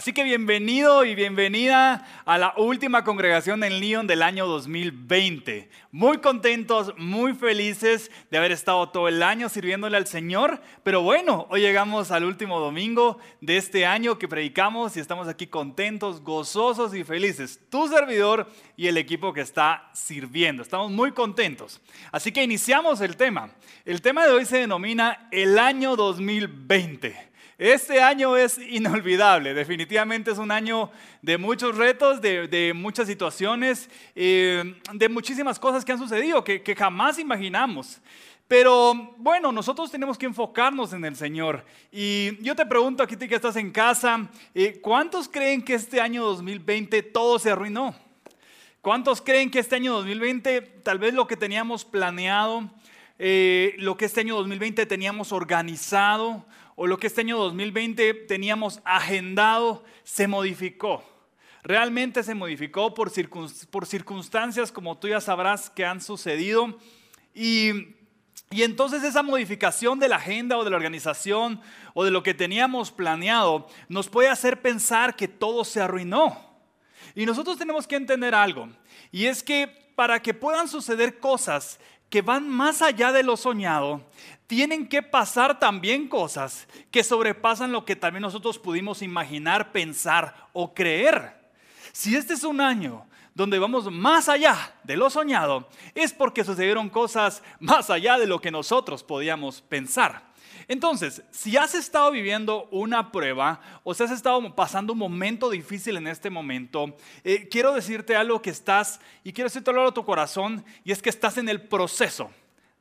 Así que bienvenido y bienvenida a la última congregación en Lyon del año 2020. Muy contentos, muy felices de haber estado todo el año sirviéndole al Señor. Pero bueno, hoy llegamos al último domingo de este año que predicamos y estamos aquí contentos, gozosos y felices. Tu servidor y el equipo que está sirviendo. Estamos muy contentos. Así que iniciamos el tema. El tema de hoy se denomina el año 2020. Este año es inolvidable, definitivamente es un año de muchos retos, de, muchas situaciones, eh, de muchísimas cosas que han sucedido que, jamás imaginamos. Pero bueno, nosotros tenemos que enfocarnos en el Señor. Y yo te pregunto aquí que estás en casa, eh, ¿cuántos creen que este año 2020 todo se arruinó? ¿Cuántos creen que este año 2020 tal vez lo que teníamos planeado, eh, lo que este año 2020 teníamos organizado, o lo que este año 2020 teníamos agendado se modificó. Realmente se modificó por, circunstancias como tú ya sabrás que han sucedido. Y, y entonces esa modificación de la agenda o de la organización o de lo que teníamos planeado nos puede hacer pensar que todo se arruinó. Y nosotros tenemos que entender algo. Y es que para que puedan suceder cosas que van más allá de lo soñado, tienen que pasar también cosas que sobrepasan lo que también nosotros pudimos imaginar, pensar o creer. Si este es un año donde vamos más allá de lo soñado, es porque sucedieron cosas más allá de lo que nosotros podíamos pensar. Entonces, si has estado viviendo una prueba o si has estado pasando un momento difícil en este momento, eh, quiero decirte algo que estás, y quiero decirte algo a tu corazón, y es que estás en el proceso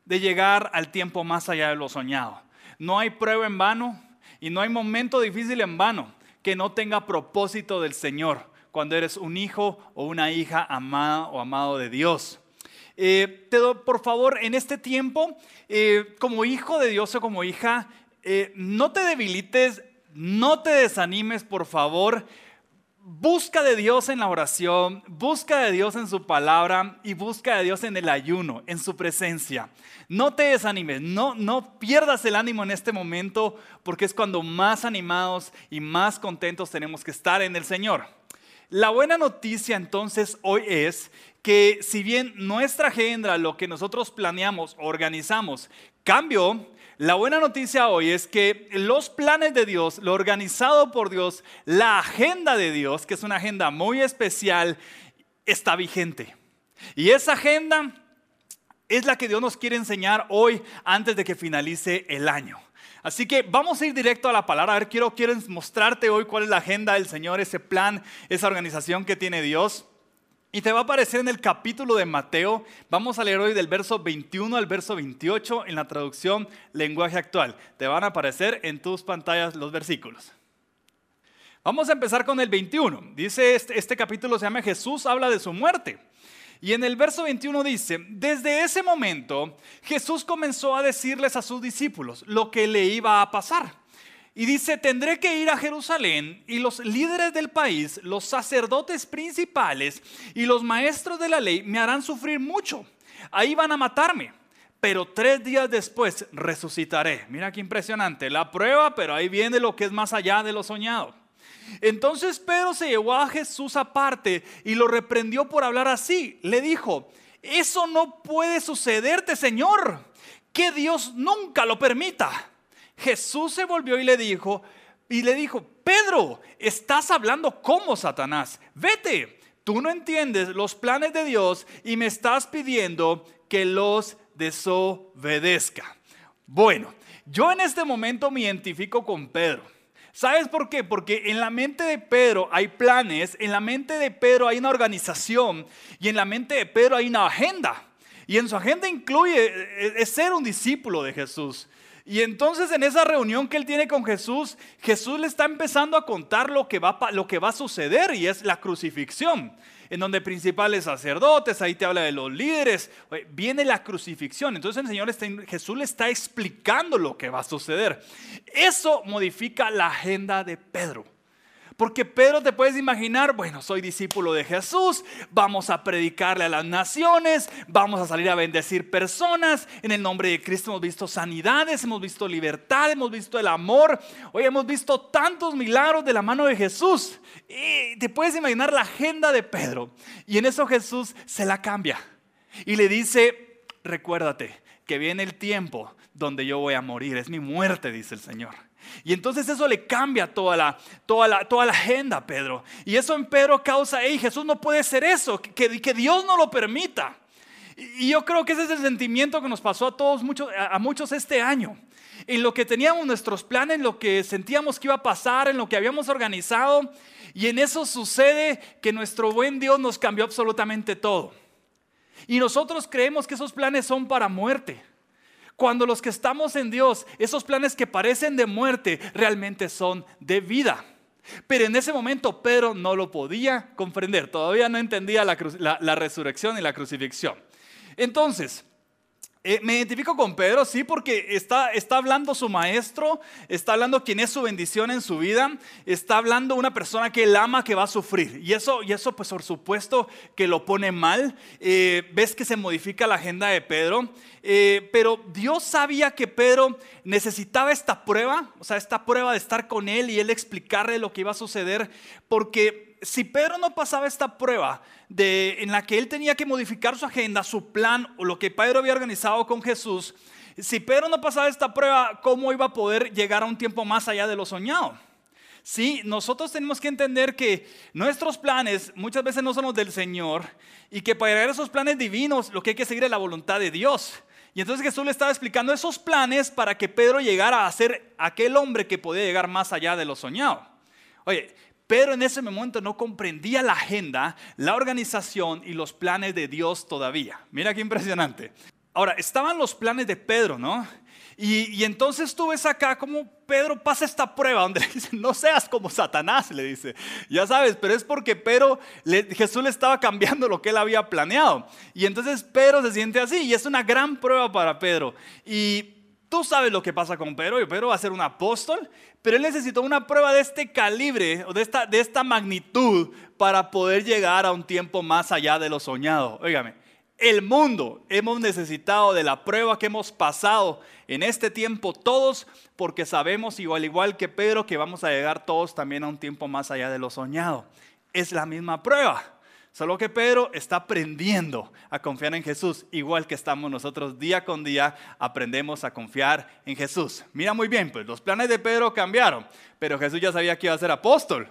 de llegar al tiempo más allá de lo soñado. No hay prueba en vano y no hay momento difícil en vano que no tenga propósito del Señor cuando eres un hijo o una hija amada o amado de Dios. Eh, te doy, por favor, en este tiempo, eh, como hijo de Dios o como hija, eh, no te debilites, no te desanimes, por favor. Busca de Dios en la oración, busca de Dios en su palabra y busca de Dios en el ayuno, en su presencia. No te desanimes, no, no pierdas el ánimo en este momento porque es cuando más animados y más contentos tenemos que estar en el Señor. La buena noticia entonces hoy es que si bien nuestra agenda, lo que nosotros planeamos, organizamos, cambió, la buena noticia hoy es que los planes de Dios, lo organizado por Dios, la agenda de Dios, que es una agenda muy especial, está vigente. Y esa agenda es la que Dios nos quiere enseñar hoy antes de que finalice el año. Así que vamos a ir directo a la palabra. A ver, quiero, quiero mostrarte hoy cuál es la agenda del Señor, ese plan, esa organización que tiene Dios. Y te va a aparecer en el capítulo de Mateo. Vamos a leer hoy del verso 21 al verso 28 en la traducción lenguaje actual. Te van a aparecer en tus pantallas los versículos. Vamos a empezar con el 21. Dice este, este capítulo se llama Jesús habla de su muerte. Y en el verso 21 dice, desde ese momento Jesús comenzó a decirles a sus discípulos lo que le iba a pasar. Y dice, tendré que ir a Jerusalén y los líderes del país, los sacerdotes principales y los maestros de la ley me harán sufrir mucho. Ahí van a matarme, pero tres días después resucitaré. Mira qué impresionante, la prueba, pero ahí viene lo que es más allá de lo soñado. Entonces Pedro se llevó a Jesús aparte y lo reprendió por hablar así. Le dijo, eso no puede sucederte, Señor, que Dios nunca lo permita. Jesús se volvió y le dijo, y le dijo, Pedro, estás hablando como Satanás. Vete, tú no entiendes los planes de Dios y me estás pidiendo que los desobedezca. Bueno, yo en este momento me identifico con Pedro. ¿Sabes por qué? Porque en la mente de Pedro hay planes, en la mente de Pedro hay una organización y en la mente de Pedro hay una agenda. Y en su agenda incluye eh, eh, ser un discípulo de Jesús. Y entonces en esa reunión que él tiene con Jesús, Jesús le está empezando a contar lo que va, lo que va a suceder y es la crucifixión, en donde principales sacerdotes, ahí te habla de los líderes, viene la crucifixión. Entonces el Señor está, Jesús le está explicando lo que va a suceder. Eso modifica la agenda de Pedro. Porque Pedro te puedes imaginar, bueno, soy discípulo de Jesús, vamos a predicarle a las naciones, vamos a salir a bendecir personas. En el nombre de Cristo hemos visto sanidades, hemos visto libertad, hemos visto el amor. Hoy hemos visto tantos milagros de la mano de Jesús. Y te puedes imaginar la agenda de Pedro. Y en eso Jesús se la cambia. Y le dice, recuérdate que viene el tiempo donde yo voy a morir. Es mi muerte, dice el Señor. Y entonces eso le cambia toda la, toda la, toda la agenda, Pedro. Y eso en Pedro causa, hey, Jesús no puede ser eso, que, que Dios no lo permita. Y yo creo que ese es el sentimiento que nos pasó a todos, muchos, a muchos este año. En lo que teníamos nuestros planes, en lo que sentíamos que iba a pasar, en lo que habíamos organizado. Y en eso sucede que nuestro buen Dios nos cambió absolutamente todo. Y nosotros creemos que esos planes son para muerte. Cuando los que estamos en Dios, esos planes que parecen de muerte, realmente son de vida. Pero en ese momento Pedro no lo podía comprender, todavía no entendía la, resurrección y la crucifixión. Entonces, eh, me identifico con Pedro, sí, porque está, está hablando su maestro, está hablando quién es su bendición en su vida, está hablando una persona que él ama que va a sufrir. Y eso, y eso pues por supuesto que lo pone mal. Eh, ves que se modifica la agenda de Pedro, eh, pero Dios sabía que Pedro necesitaba esta prueba, o sea, esta prueba de estar con él y él explicarle lo que iba a suceder, porque si Pedro no pasaba esta prueba de, en la que él tenía que modificar su agenda, su plan o lo que Pedro había organizado con Jesús, si Pedro no pasaba esta prueba, ¿cómo iba a poder llegar a un tiempo más allá de lo soñado? Sí, nosotros tenemos que entender que nuestros planes muchas veces no son los del Señor y que para llegar a esos planes divinos lo que hay que seguir es la voluntad de Dios. Y entonces Jesús le estaba explicando esos planes para que Pedro llegara a ser aquel hombre que podía llegar más allá de lo soñado. Oye, pero en ese momento no comprendía la agenda, la organización y los planes de Dios todavía. Mira qué impresionante. Ahora, estaban los planes de Pedro, ¿no? Y, entonces tú ves acá como Pedro pasa esta prueba donde dice, no seas como Satanás, le dice. Ya sabes, pero es porque Pedro, Jesús le estaba cambiando lo que él había planeado. Y entonces Pedro se siente así y es una gran prueba para Pedro. Y Tú sabes lo que pasa con Pedro, y Pedro va a ser un apóstol, pero él necesitó una prueba de este calibre o de esta, de esta magnitud para poder llegar a un tiempo más allá de lo soñado. Óigame, el mundo hemos necesitado de la prueba que hemos pasado en este tiempo todos, porque sabemos, igual igual que Pedro, que vamos a llegar todos también a un tiempo más allá de lo soñado. Es la misma prueba. Solo que Pedro está aprendiendo a confiar en Jesús, igual que estamos nosotros día con día, aprendemos a confiar en Jesús. Mira muy bien, pues los planes de Pedro cambiaron, pero Jesús ya sabía que iba a ser apóstol.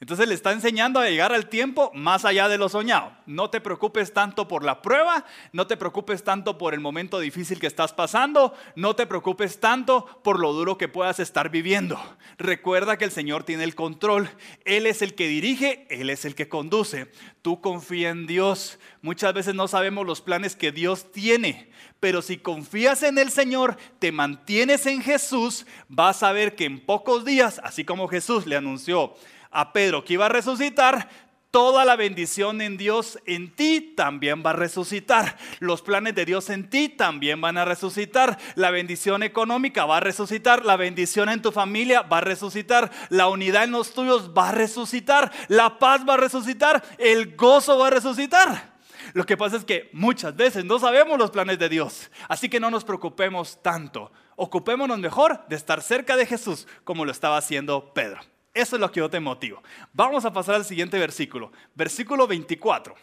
Entonces le está enseñando a llegar al tiempo más allá de lo soñado. No te preocupes tanto por la prueba, no te preocupes tanto por el momento difícil que estás pasando, no te preocupes tanto por lo duro que puedas estar viviendo. Recuerda que el Señor tiene el control, Él es el que dirige, Él es el que conduce. Tú confía en Dios. Muchas veces no sabemos los planes que Dios tiene, pero si confías en el Señor, te mantienes en Jesús, vas a ver que en pocos días, así como Jesús le anunció, a Pedro que iba a resucitar, toda la bendición en Dios en ti también va a resucitar. Los planes de Dios en ti también van a resucitar. La bendición económica va a resucitar. La bendición en tu familia va a resucitar. La unidad en los tuyos va a resucitar. La paz va a resucitar. El gozo va a resucitar. Lo que pasa es que muchas veces no sabemos los planes de Dios. Así que no nos preocupemos tanto. Ocupémonos mejor de estar cerca de Jesús como lo estaba haciendo Pedro. Eso es lo que yo te motivo. Vamos a pasar al siguiente versículo. Versículo 24.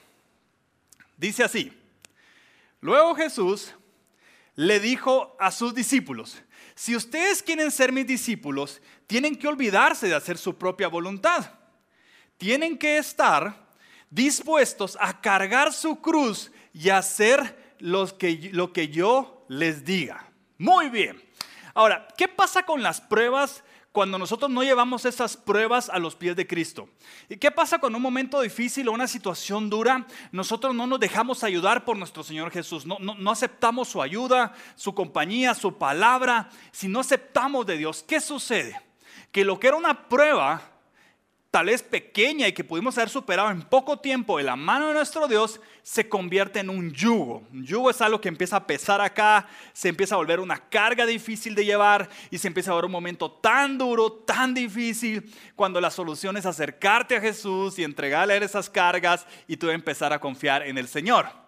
Dice así. Luego Jesús le dijo a sus discípulos, si ustedes quieren ser mis discípulos, tienen que olvidarse de hacer su propia voluntad. Tienen que estar dispuestos a cargar su cruz y hacer lo que yo les diga. Muy bien. Ahora, ¿qué pasa con las pruebas cuando nosotros no llevamos esas pruebas a los pies de Cristo. ¿Y qué pasa con un momento difícil o una situación dura? Nosotros no nos dejamos ayudar por nuestro Señor Jesús, no, no, aceptamos su ayuda, su compañía, su palabra. Si no aceptamos de Dios, ¿qué sucede? Que lo que era una prueba tal vez pequeña y que pudimos haber superado en poco tiempo de la mano de nuestro Dios, se convierte en un yugo. Un yugo es algo que empieza a pesar acá, se empieza a volver una carga difícil de llevar y se empieza a ver un momento tan duro, tan difícil, cuando la solución es acercarte a Jesús y entregarle esas cargas y tú empezar a confiar en el Señor.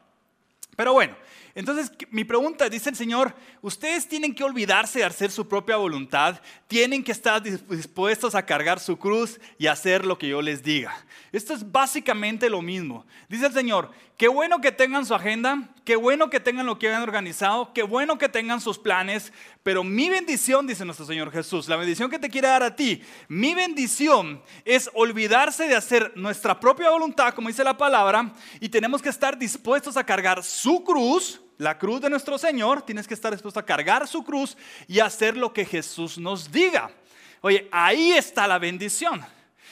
Pero bueno, entonces, mi pregunta, dice el Señor, ustedes tienen que olvidarse de hacer su propia voluntad, tienen que estar dispuestos a cargar su cruz y hacer lo que yo les diga. Esto es básicamente lo mismo. Dice el Señor, qué bueno que tengan su agenda, qué bueno que tengan lo que hayan organizado, qué bueno que tengan sus planes, pero mi bendición, dice nuestro Señor Jesús, la bendición que te quiere dar a ti, mi bendición es olvidarse de hacer nuestra propia voluntad, como dice la palabra, y tenemos que estar dispuestos a cargar su cruz, la cruz de nuestro Señor, tienes que estar dispuesto a cargar su cruz y hacer lo que Jesús nos diga. Oye, ahí está la bendición.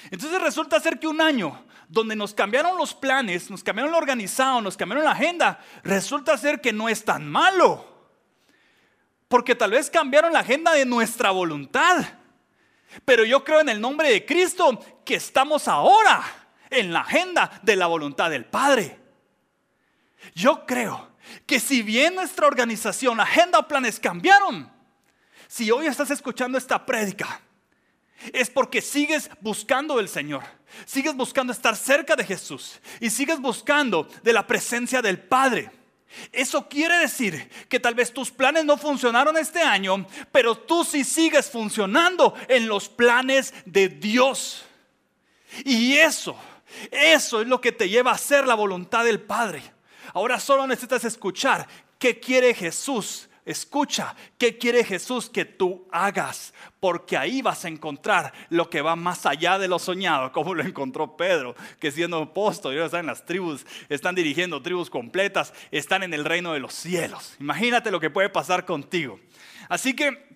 Entonces resulta ser que un año donde nos cambiaron los planes, nos cambiaron lo organizado, nos cambiaron la agenda, resulta ser que no es tan malo. Porque tal vez cambiaron la agenda de nuestra voluntad. Pero yo creo en el nombre de Cristo que estamos ahora en la agenda de la voluntad del Padre. Yo creo que si bien nuestra organización, agenda o planes cambiaron, si hoy estás escuchando esta prédica, es porque sigues buscando del Señor, sigues buscando estar cerca de Jesús y sigues buscando de la presencia del Padre. Eso quiere decir que tal vez tus planes no funcionaron este año, pero tú sí sigues funcionando en los planes de Dios. Y eso, eso es lo que te lleva a hacer la voluntad del Padre. Ahora solo necesitas escuchar qué quiere Jesús. Escucha qué quiere Jesús que tú hagas, porque ahí vas a encontrar lo que va más allá de lo soñado, como lo encontró Pedro, que siendo apóstol, ya están en las tribus, están dirigiendo tribus completas, están en el reino de los cielos. Imagínate lo que puede pasar contigo. Así que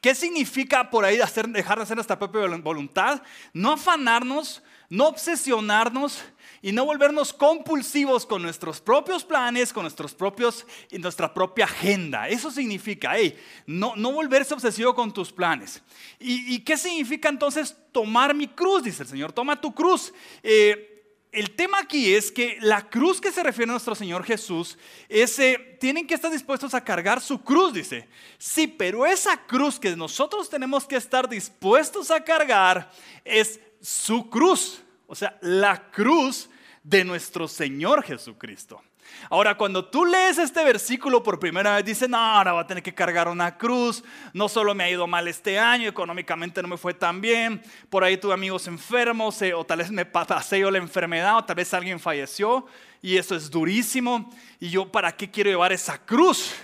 ¿Qué significa por ahí hacer, dejar de hacer nuestra propia voluntad? No afanarnos, no obsesionarnos, y no volvernos compulsivos con nuestros propios planes, con nuestros propios y nuestra propia agenda. Eso significa, hey, no, no volverse obsesivo con tus planes. ¿Y, qué significa entonces tomar mi cruz? Dice el Señor, toma tu cruz. Eh, el tema aquí es que la cruz que se refiere a nuestro Señor Jesús es, eh, tienen que estar dispuestos a cargar su cruz, dice. Sí, pero esa cruz que nosotros tenemos que estar dispuestos a cargar es su cruz. O sea, la cruz de nuestro Señor Jesucristo. Ahora, cuando tú lees este versículo por primera vez, dices, no, ahora va a tener que cargar una cruz, no solo me ha ido mal este año, económicamente no me fue tan bien, por ahí tuve amigos enfermos, eh, o tal vez me pasé yo la enfermedad, o tal vez alguien falleció, y eso es durísimo, y yo, ¿para qué quiero llevar esa cruz?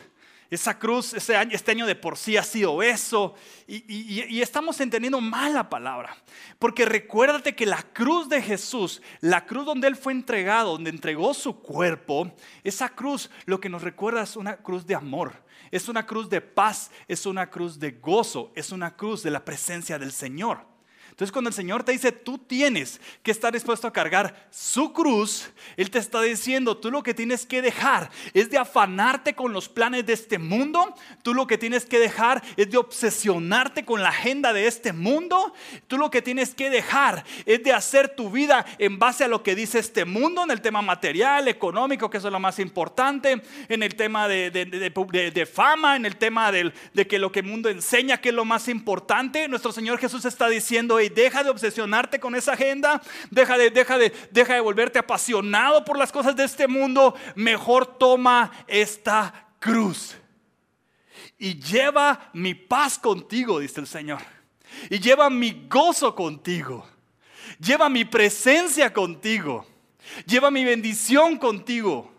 Esa cruz, este año de por sí ha sido eso. Y, estamos entendiendo mal la palabra. Porque recuérdate que la cruz de Jesús, la cruz donde Él fue entregado, donde entregó su cuerpo, esa cruz lo que nos recuerda es una cruz de amor. Es una cruz de paz, es una cruz de gozo, es una cruz de la presencia del Señor. Entonces cuando el Señor te dice, tú tienes que estar dispuesto a cargar su cruz, Él te está diciendo, tú lo que tienes que dejar es de afanarte con los planes de este mundo, tú lo que tienes que dejar es de obsesionarte con la agenda de este mundo, tú lo que tienes que dejar es de hacer tu vida en base a lo que dice este mundo, en el tema material, económico, que eso es lo más importante, en el tema de, fama, en el tema de que lo que el mundo enseña, que es lo más importante. Nuestro Señor Jesús está diciendo, deja de obsesionarte con esa agenda, deja de, deja, de, deja de volverte apasionado por las cosas de este mundo, mejor toma esta cruz. Y lleva mi paz contigo, dice el Señor. Y lleva mi gozo contigo. Lleva mi presencia contigo. Lleva mi bendición contigo.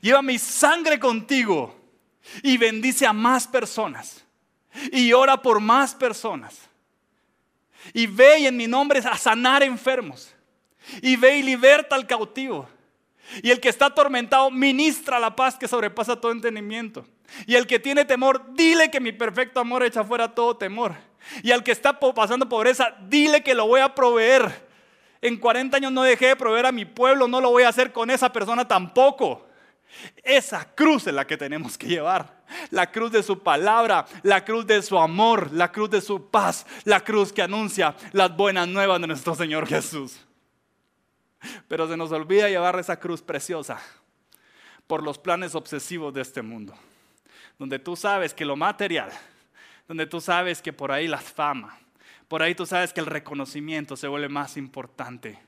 Lleva mi sangre contigo. Y bendice a más personas. Y ora por más personas. Y ve en mi nombre a sanar enfermos. Y ve y liberta al cautivo. Y el que está atormentado, ministra la paz que sobrepasa todo entendimiento. Y el que tiene temor, dile que mi perfecto amor echa fuera todo temor. Y al que está pasando pobreza, dile que lo voy a proveer. En 40 años no dejé de proveer a mi pueblo, no lo voy a hacer con esa persona tampoco. Esa cruz es la que tenemos que llevar. La cruz de su palabra, la cruz de su amor, la cruz de su paz, la cruz que anuncia las buenas nuevas de nuestro Señor Jesús. Pero se nos olvida llevar esa cruz preciosa por los planes obsesivos de este mundo, donde tú sabes que lo material, donde tú sabes que por ahí la fama, por ahí tú sabes que el reconocimiento se vuelve más importante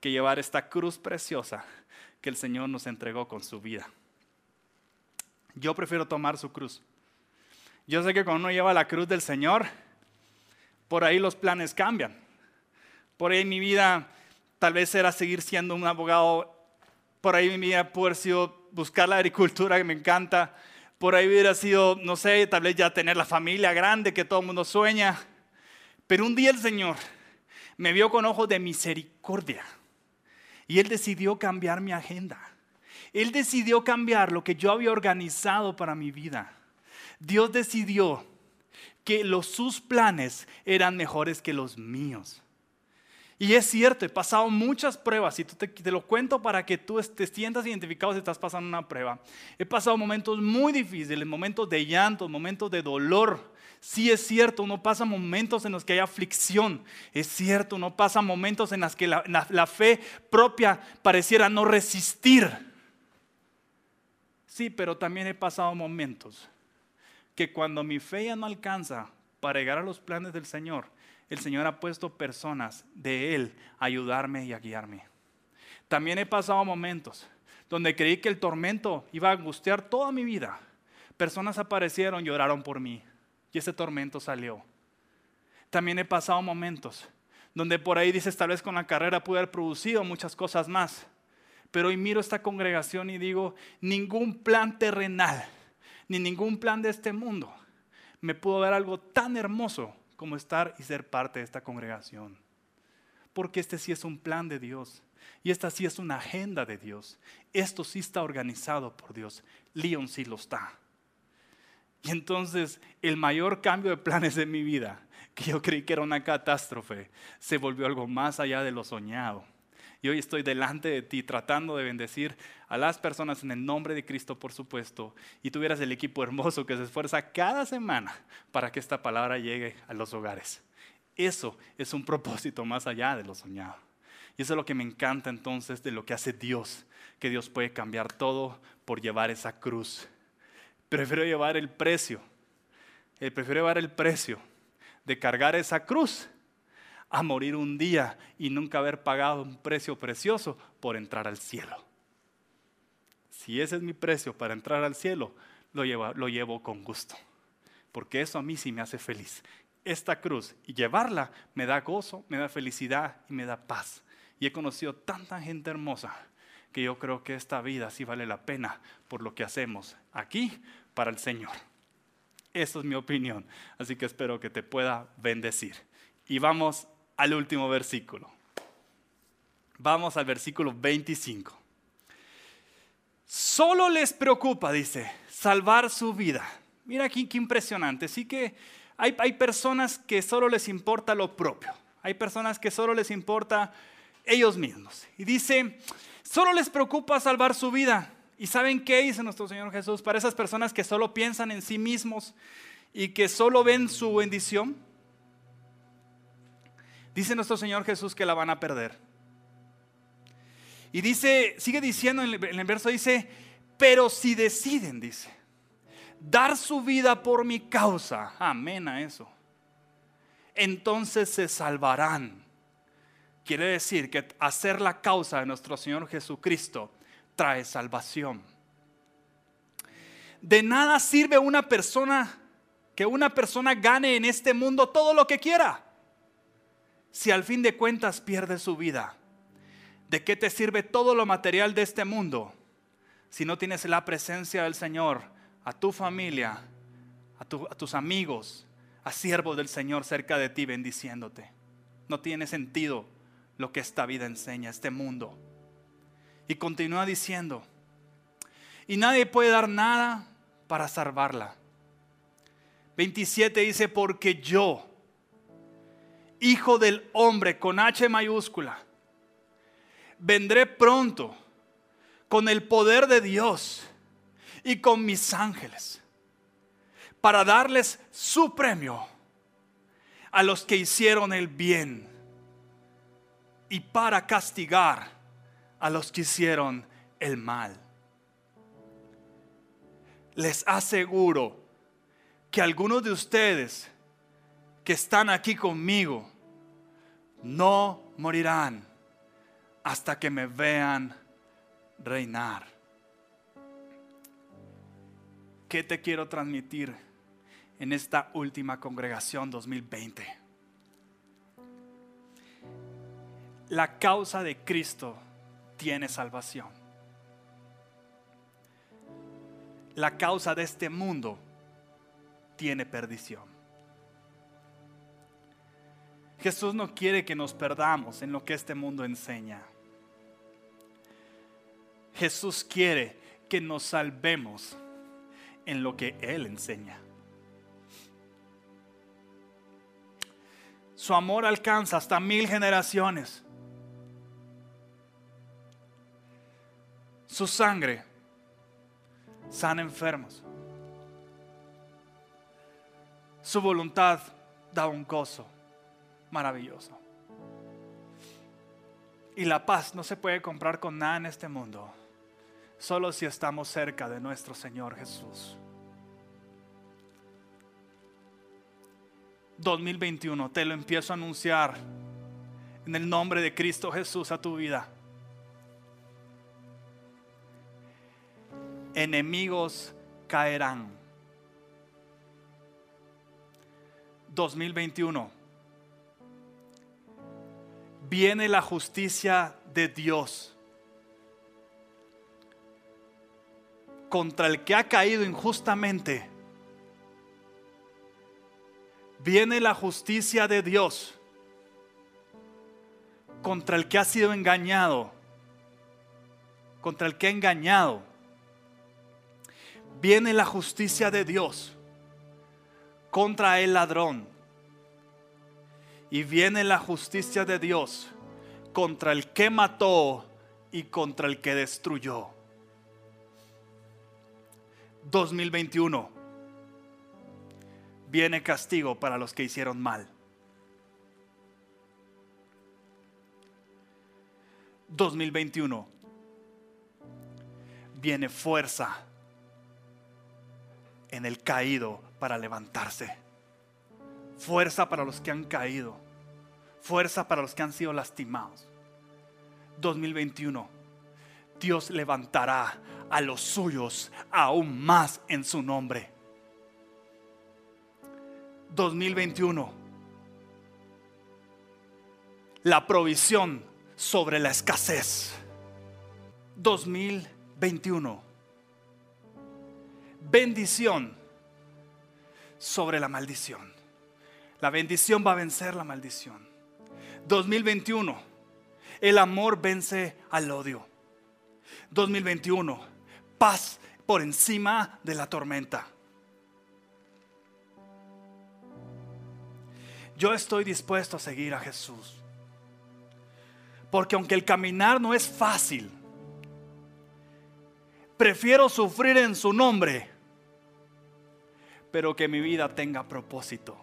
que llevar esta cruz preciosa que el Señor nos entregó con su vida. Yo prefiero tomar su cruz. Yo sé que cuando uno lleva la cruz del Señor, por ahí los planes cambian. Por ahí mi vida tal vez era seguir siendo un abogado. Por ahí mi vida pudo haber sido buscar la agricultura que me encanta. Por ahí hubiera sido, no sé, tal vez ya tener la familia grande que todo el mundo sueña. Pero un día el Señor me vio con ojos de misericordia y Él decidió cambiar mi agenda. Él decidió cambiar lo que yo había organizado para mi vida. Dios decidió que los, sus planes eran mejores que los míos. Y es cierto, he pasado muchas pruebas y te, te, lo cuento para que tú te sientas identificado si estás pasando una prueba. He pasado momentos muy difíciles, momentos de llanto, momentos de dolor, Sí es cierto, uno pasa momentos en los que hay aflicción. Es cierto, uno pasa momentos en los que la, la, fe propia pareciera no resistir. Sí, pero también he pasado momentos que cuando mi fe ya no alcanza para llegar a los planes del Señor, el Señor ha puesto personas de Él a ayudarme y a guiarme. También he pasado momentos donde creí que el tormento iba a angustiar toda mi vida. Personas aparecieron y oraron por mí y ese tormento salió. También he pasado momentos donde por ahí dices, tal vez con la carrera pude haber producido muchas cosas más. Pero hoy miro esta congregación y digo, ningún plan terrenal, ni ningún plan de este mundo me pudo dar algo tan hermoso como estar y ser parte de esta congregación. Porque este sí es un plan de Dios. Y esta sí es una agenda de Dios. Esto sí está organizado por Dios. Leon sí lo está. Y entonces el mayor cambio de planes de mi vida, que yo creí que era una catástrofe, se volvió algo más allá de lo soñado. Y hoy estoy delante de ti tratando de bendecir a las personas en el nombre de Cristo, por supuesto. Y tuvieras el equipo hermoso que se esfuerza cada semana para que esta palabra llegue a los hogares. Eso es un propósito más allá de lo soñado. Y eso es lo que me encanta entonces de lo que hace Dios, que Dios puede cambiar todo por llevar esa cruz prefiero llevar el precio, él prefiero llevar el precio de cargar esa cruz a morir un día y nunca haber pagado un precio precioso por entrar al cielo. Si ese es mi precio para entrar al cielo, lo llevo, lo llevo con gusto, porque eso a mí sí me hace feliz. Esta cruz y llevarla me da gozo, me da felicidad y me da paz. Y he conocido tanta gente hermosa que yo creo que esta vida sí vale la pena por lo que hacemos aquí para el Señor. Esa es mi opinión, así que espero que te pueda bendecir. Y vamos al último versículo. Vamos al versículo 25. Solo les preocupa, dice, salvar su vida. Mira aquí qué impresionante. Sí que hay, hay personas que solo les importa lo propio. Hay personas que solo les importa ellos mismos. Y dice, solo les preocupa salvar su vida. ¿Y saben qué dice nuestro Señor Jesús para esas personas que solo piensan en sí mismos y que solo ven su bendición? Dice nuestro Señor Jesús que la van a perder. Y dice, sigue diciendo en el verso, dice, pero si deciden, dice, dar su vida por mi causa, amén a eso, entonces se salvarán. Quiere decir que hacer la causa de nuestro Señor Jesucristo trae salvación. De nada sirve una persona que una persona gane en este mundo todo lo que quiera. Si al fin de cuentas pierde su vida, ¿de qué te sirve todo lo material de este mundo si no tienes la presencia del Señor, a tu familia, a, a tus amigos, a siervos del Señor cerca de ti bendiciéndote? No tiene sentido lo que esta vida enseña, este mundo. Y continúa diciendo, y nadie puede dar nada para salvarla. 27 dice, porque yo, hijo del hombre con H mayúscula, vendré pronto con el poder de Dios y con mis ángeles para darles su premio a los que hicieron el bien y para castigar a los que hicieron el mal. Les aseguro que algunos de ustedes que están aquí conmigo no morirán hasta que me vean reinar. ¿Qué te quiero transmitir en esta última congregación 2020? La causa de Cristo tiene salvación. La causa de este mundo tiene perdición. Jesús no quiere que nos perdamos en lo que este mundo enseña. Jesús quiere que nos salvemos en lo que Él enseña. Su amor alcanza hasta mil generaciones. Su sangre sana enfermos. Su voluntad da un gozo maravilloso. Y la paz no se puede comprar con nada en este mundo solo si estamos cerca de nuestro Señor Jesús. 2021, te lo empiezo a anunciar en el nombre de Cristo Jesús a tu vida. Enemigos caerán. 2021. Viene la justicia de Dios contra el que ha caído injustamente, viene la justicia de Dios contra el que ha sido engañado, contra el que ha engañado. Viene la justicia de Dios contra el ladrón. Y viene la justicia de Dios contra el que mató y contra el que destruyó. 2021 viene castigo para los que hicieron mal. 2021 viene fuerza en el caído para levantarse. Fuerza para los que han caído. Fuerza para los que han sido lastimados. 2021 Dios levantará a los suyos aún más en su nombre. 2021. La provisión sobre la escasez. 2021. Bendición sobre la maldición. La bendición va a vencer la maldición. 2021. El amor vence al odio. 2021. Paz por encima de la tormenta. Yo estoy dispuesto a seguir a Jesús. Porque aunque el caminar no es fácil, prefiero sufrir en su nombre, pero que mi vida tenga propósito.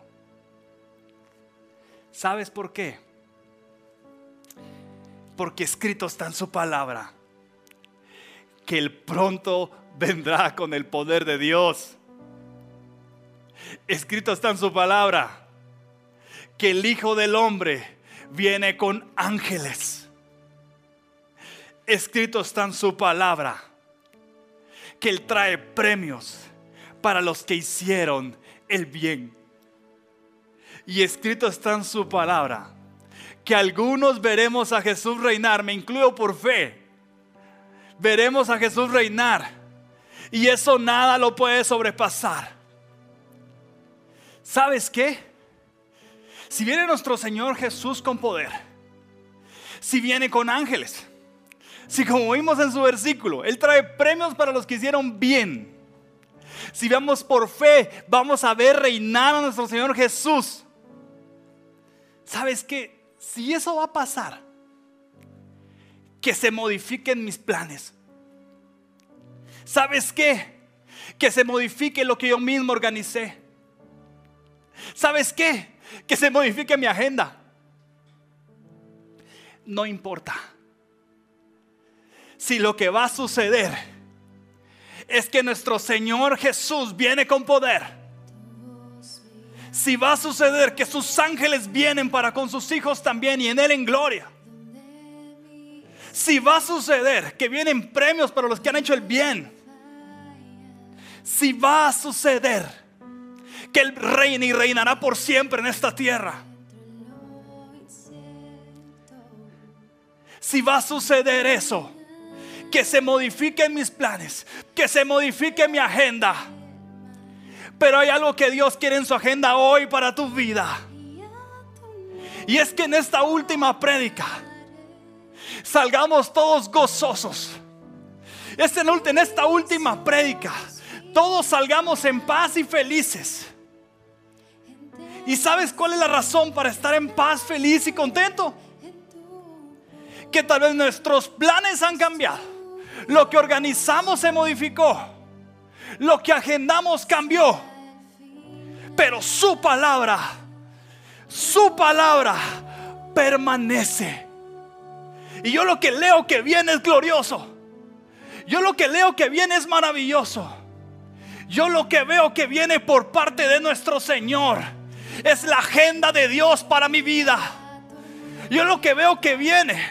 ¿Sabes por qué? Porque escrito está en su palabra que el pronto vendrá con el poder de Dios. Escrito está en su palabra que el Hijo del Hombre viene con ángeles. Escrito está en su palabra que Él trae premios para los que hicieron el bien. Y escrito está en su palabra que algunos veremos a Jesús reinar, me incluyo por fe veremos a Jesús reinar. Y eso nada lo puede sobrepasar. ¿Sabes qué? Si viene nuestro Señor Jesús con poder, si viene con ángeles, si como vimos en su versículo, Él trae premios para los que hicieron bien, si vamos por fe, vamos a ver reinar a nuestro Señor Jesús. ¿Sabes qué? Si eso va a pasar, que se modifiquen mis planes. ¿Sabes qué? Que se modifique lo que yo mismo organicé. ¿Sabes qué? Que se modifique mi agenda. No importa. Si lo que va a suceder es que nuestro Señor Jesús viene con poder. Si va a suceder que sus ángeles vienen para con sus hijos también y en Él en gloria. Si va a suceder que vienen premios para los que han hecho el bien. Si va a suceder que Él reina y reinará por siempre en esta tierra. Si va a suceder eso, que se modifiquen mis planes, que se modifique mi agenda. Pero hay algo que Dios quiere en su agenda hoy para tu vida. Y es que en esta última prédica salgamos todos gozosos. En esta última prédica todos salgamos en paz y felices. ¿Y sabes cuál es la razón para estar en paz, feliz y contento? Que tal vez nuestros planes han cambiado. Lo que organizamos se modificó. Lo que agendamos cambió. Pero su palabra, su palabra permanece. Y yo lo que leo que viene es glorioso. Yo lo que leo que viene es maravilloso. Yo lo que veo que viene por parte de nuestro Señor es la agenda de Dios para mi vida. Yo lo que veo que viene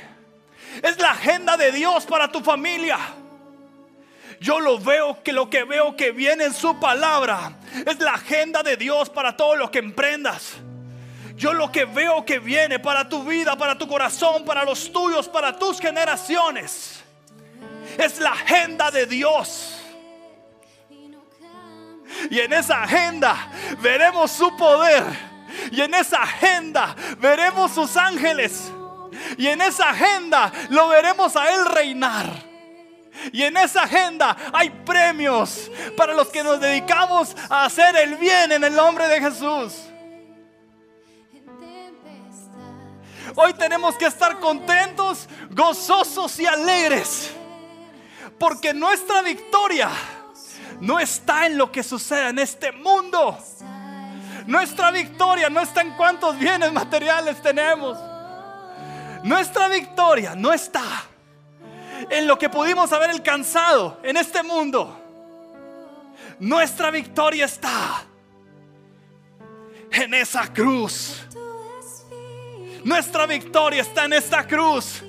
es la agenda de Dios para tu familia. Yo lo veo que lo que veo que viene en su palabra es la agenda de Dios para todo lo que emprendas. Yo lo que veo que viene para tu vida, para tu corazón, para los tuyos, para tus generaciones, es la agenda de Dios. Y en esa agenda veremos su poder. Y en esa agenda veremos sus ángeles. Y en esa agenda lo veremos a Él reinar. Y en esa agenda hay premios para los que nos dedicamos a hacer el bien en el nombre de Jesús. Hoy tenemos que estar contentos, gozosos y alegres. Porque nuestra victoria no está en lo que sucede en este mundo. Nuestra victoria no está en cuántos bienes materiales tenemos. Nuestra victoria no está en lo que pudimos haber alcanzado en este mundo. Nuestra victoria está en esa cruz. Nuestra victoria está en esta cruz.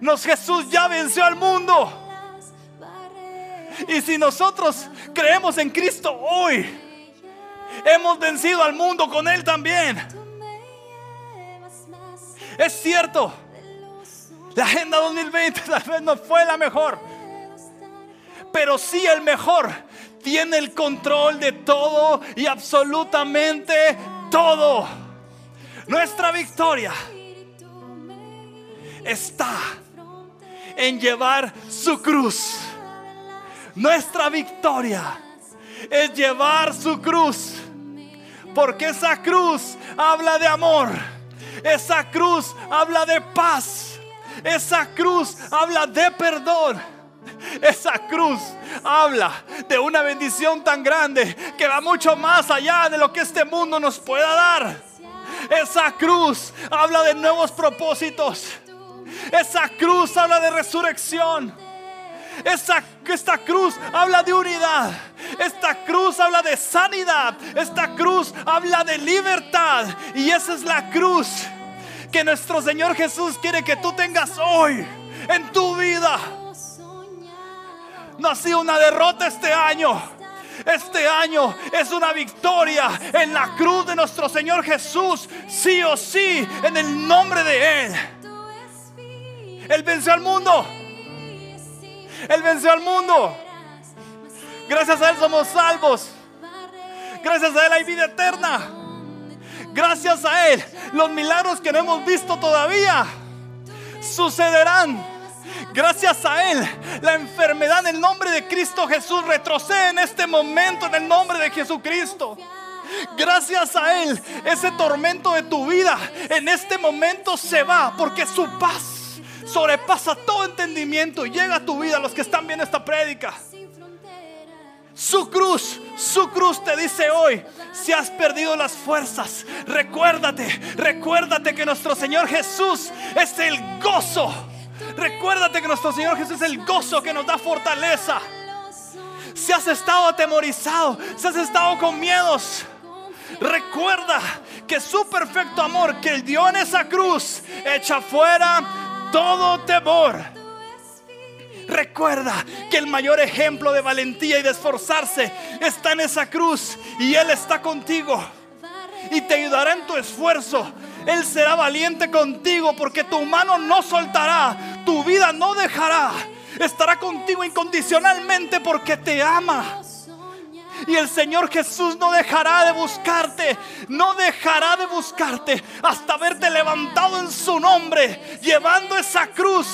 Nos Jesús ya venció al mundo. Y si nosotros creemos en Cristo hoy, hemos vencido al mundo con Él también. Es cierto, la Agenda 2020 tal vez no fue la mejor, pero sí el mejor. Tiene el control de todo y absolutamente todo. Nuestra victoria está en llevar su cruz nuestra victoria es llevar su cruz. Porque esa cruz habla de amor. Esa cruz habla de paz. Esa cruz habla de perdón. Esa cruz habla de una bendición tan grande que va mucho más allá de lo que este mundo nos pueda dar. Esa cruz habla de nuevos propósitos. Esa cruz habla de resurrección. Esta, esta cruz habla de unidad. Esta cruz habla de sanidad. Esta cruz habla de libertad. Y esa es la cruz que nuestro Señor Jesús quiere que tú tengas hoy en tu vida. No ha sido una derrota este año. Este año es una victoria en la cruz de nuestro Señor Jesús, sí o sí, en el nombre de Él. Él venció al mundo. Él venció al mundo. Gracias a Él somos salvos. Gracias a Él hay vida eterna. Gracias a Él los milagros que no hemos visto todavía sucederán. Gracias a Él, la enfermedad en el nombre de Cristo Jesús retrocede en este momento en el nombre de Jesucristo. Gracias a Él, ese tormento de tu vida en este momento se va porque su paz sobrepasa todo entendimiento y llega a tu vida los que están viendo esta prédica. Su cruz, su cruz te dice hoy, si has perdido las fuerzas, recuérdate, recuérdate que nuestro Señor Jesús es el gozo. Recuérdate que nuestro Señor Jesús es el gozo que nos da fortaleza. Si has estado atemorizado, si has estado con miedos, recuerda que su perfecto amor que Él dio en esa cruz echa fuera todo temor. Recuerda que el mayor ejemplo de valentía y de esforzarse está en esa cruz y Él está contigo y te ayudará en tu esfuerzo. Él será valiente contigo porque tu mano no soltará, tu vida no dejará. Estará contigo incondicionalmente porque te ama. Y el Señor Jesús no dejará de buscarte, no dejará de buscarte hasta verte levantado en su nombre, llevando esa cruz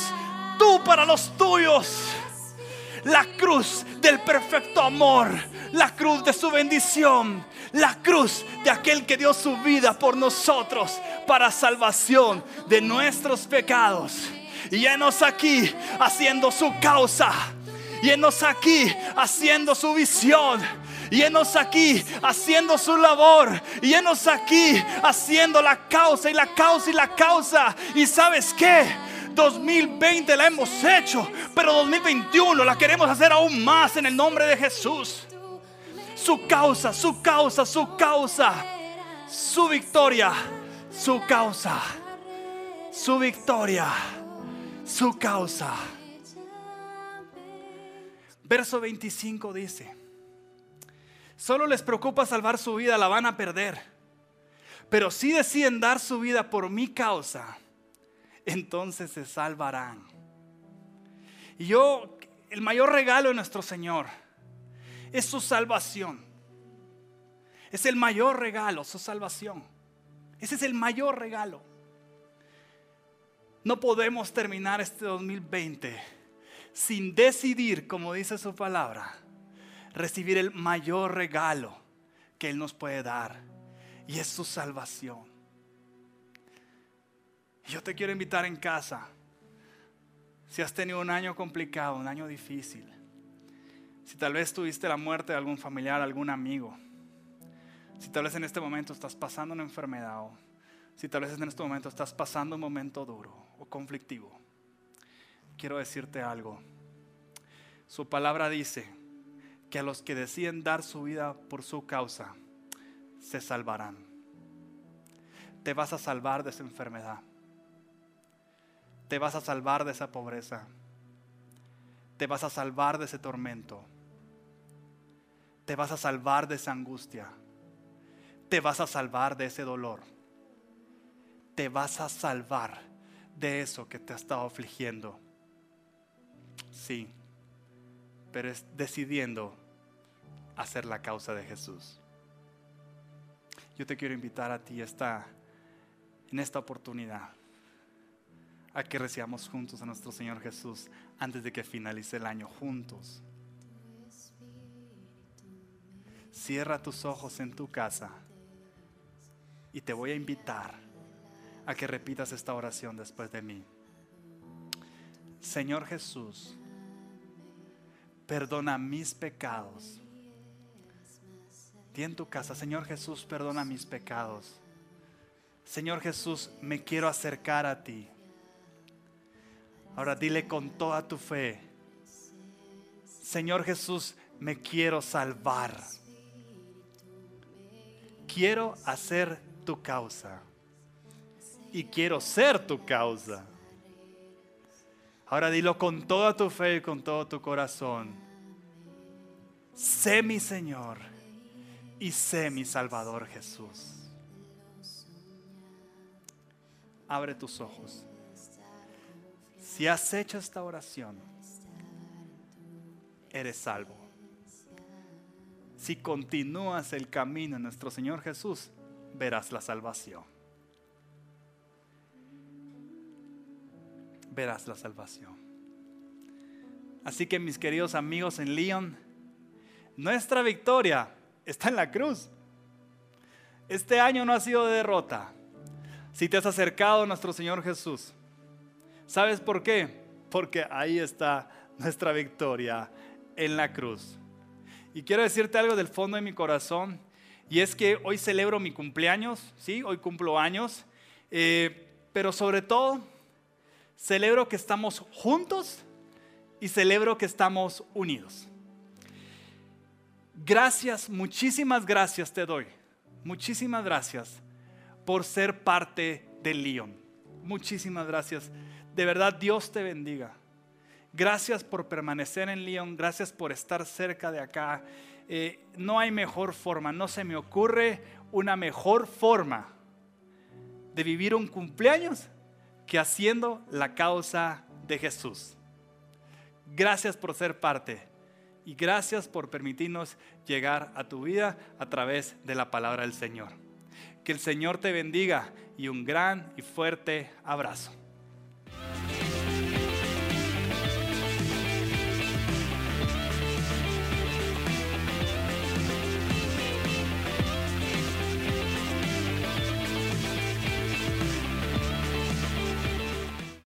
tú para los tuyos. La cruz del perfecto amor, la cruz de su bendición, la cruz de aquel que dio su vida por nosotros para salvación de nuestros pecados. Y enos aquí haciendo su causa. Y enos aquí haciendo su visión. Y enos aquí haciendo su labor. Y enos aquí haciendo la causa y la causa y la causa. ¿Y sabes qué? 2020 la hemos hecho, pero 2021 la queremos hacer aún más en el nombre de Jesús. Su causa, su causa, su causa, su victoria, su causa, su victoria, su causa. Verso 25 dice, solo les preocupa salvar su vida, la van a perder. Pero si deciden dar su vida por mi causa, entonces se salvarán. Y yo, el mayor regalo de nuestro Señor es su salvación. Es el mayor regalo, su salvación. Ese es el mayor regalo. No podemos terminar este 2020 sin decidir, como dice su palabra, recibir el mayor regalo que Él nos puede dar. Y es su salvación. Yo te quiero invitar en casa. Si has tenido un año complicado, un año difícil, si tal vez tuviste la muerte de algún familiar, algún amigo, si tal vez en este momento estás pasando una enfermedad o si tal vez en este momento estás pasando un momento duro o conflictivo, quiero decirte algo. Su palabra dice que a los que deciden dar su vida por su causa, se salvarán. Te vas a salvar de esa enfermedad te vas a salvar de esa pobreza. Te vas a salvar de ese tormento. Te vas a salvar de esa angustia. Te vas a salvar de ese dolor. Te vas a salvar de eso que te ha estado afligiendo. Sí, pero es decidiendo hacer la causa de Jesús. Yo te quiero invitar a ti esta, en esta oportunidad a que recibamos juntos a nuestro Señor Jesús antes de que finalice el año juntos. Cierra tus ojos en tu casa y te voy a invitar a que repitas esta oración después de mí. Señor Jesús, perdona mis pecados. Di en tu casa, Señor Jesús, perdona mis pecados. Señor Jesús, me quiero acercar a ti. Ahora dile con toda tu fe, Señor Jesús, me quiero salvar. Quiero hacer tu causa. Y quiero ser tu causa. Ahora dilo con toda tu fe y con todo tu corazón. Sé mi Señor y sé mi Salvador Jesús. Abre tus ojos. Si has hecho esta oración, eres salvo. Si continúas el camino en nuestro Señor Jesús, verás la salvación. Verás la salvación. Así que mis queridos amigos en León, nuestra victoria está en la cruz. Este año no ha sido de derrota. Si te has acercado a nuestro Señor Jesús, ¿Sabes por qué? Porque ahí está nuestra victoria en la cruz. Y quiero decirte algo del fondo de mi corazón. Y es que hoy celebro mi cumpleaños, ¿sí? Hoy cumplo años. Eh, pero sobre todo, celebro que estamos juntos y celebro que estamos unidos. Gracias, muchísimas gracias te doy. Muchísimas gracias por ser parte del León. Muchísimas gracias. De verdad, Dios te bendiga. Gracias por permanecer en León. Gracias por estar cerca de acá. Eh, no hay mejor forma, no se me ocurre una mejor forma de vivir un cumpleaños que haciendo la causa de Jesús. Gracias por ser parte y gracias por permitirnos llegar a tu vida a través de la palabra del Señor. Que el Señor te bendiga y un gran y fuerte abrazo.